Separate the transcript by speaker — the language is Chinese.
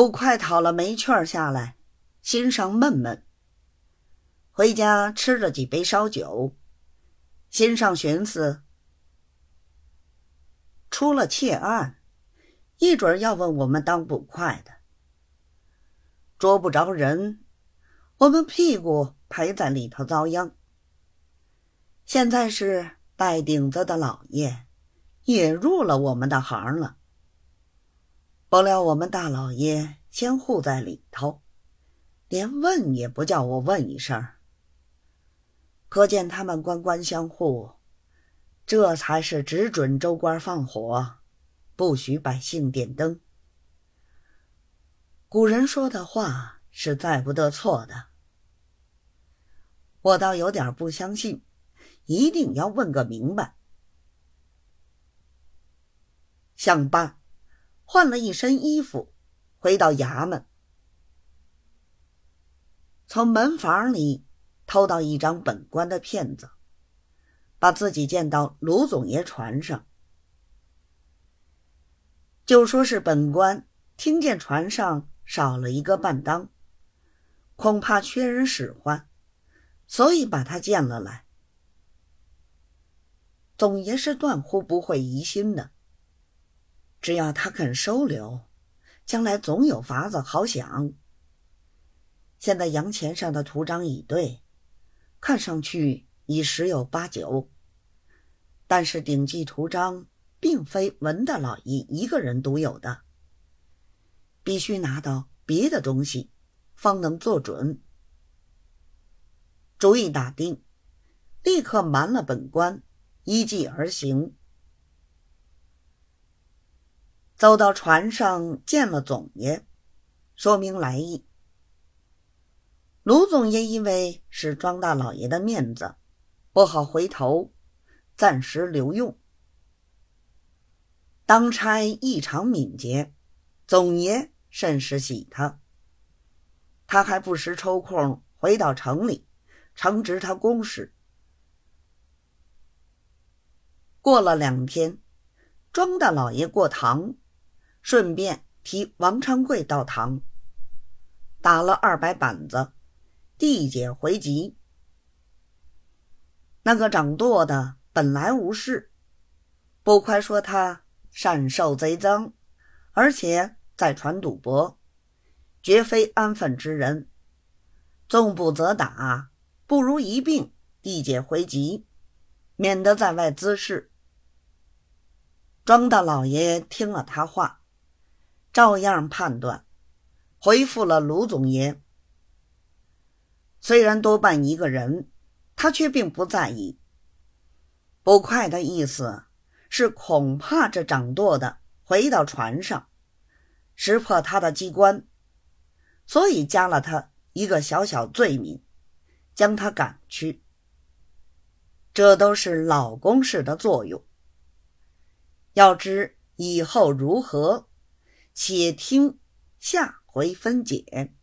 Speaker 1: 不快讨了没券下来，心上闷闷。回家吃了几杯烧酒，心上寻思：出了窃案，一准要问我们当捕快的，捉不着人，我们屁股陪在里头遭殃。现在是戴顶子的老爷也入了我们的行了。不料我们大老爷先护在里头，连问也不叫我问一声。可见他们官官相护，这才是只准州官放火，不许百姓点灯。古人说的话是再不得错的，我倒有点不相信，一定要问个明白。想罢。换了一身衣服，回到衙门，从门房里偷到一张本官的片子，把自己见到卢总爷船上，就说是本官听见船上少了一个半当，恐怕缺人使唤，所以把他见了来。总爷是断乎不会疑心的。只要他肯收留，将来总有法子好想。现在洋钱上的图章已对，看上去已十有八九，但是顶记图章并非文大老爷一个人独有的，必须拿到别的东西，方能做准。主意打定，立刻瞒了本官，依计而行。走到船上，见了总爷，说明来意。卢总爷因为是庄大老爷的面子，不好回头，暂时留用。当差异常敏捷，总爷甚是喜他。他还不时抽空回到城里，承职他公事。过了两天，庄大老爷过堂。顺便提王昌贵到堂，打了二百板子，递解回籍。那个掌舵的本来无事，不快说他善受贼赃，而且在船赌博，绝非安分之人。纵不责打，不如一并递解回籍，免得在外滋事。庄大老爷听了他话。照样判断，回复了卢总爷。虽然多半一个人，他却并不在意。不快的意思是恐怕这掌舵的回到船上，识破他的机关，所以加了他一个小小罪名，将他赶去。这都是老公事的作用。要知以后如何？且听下回分解。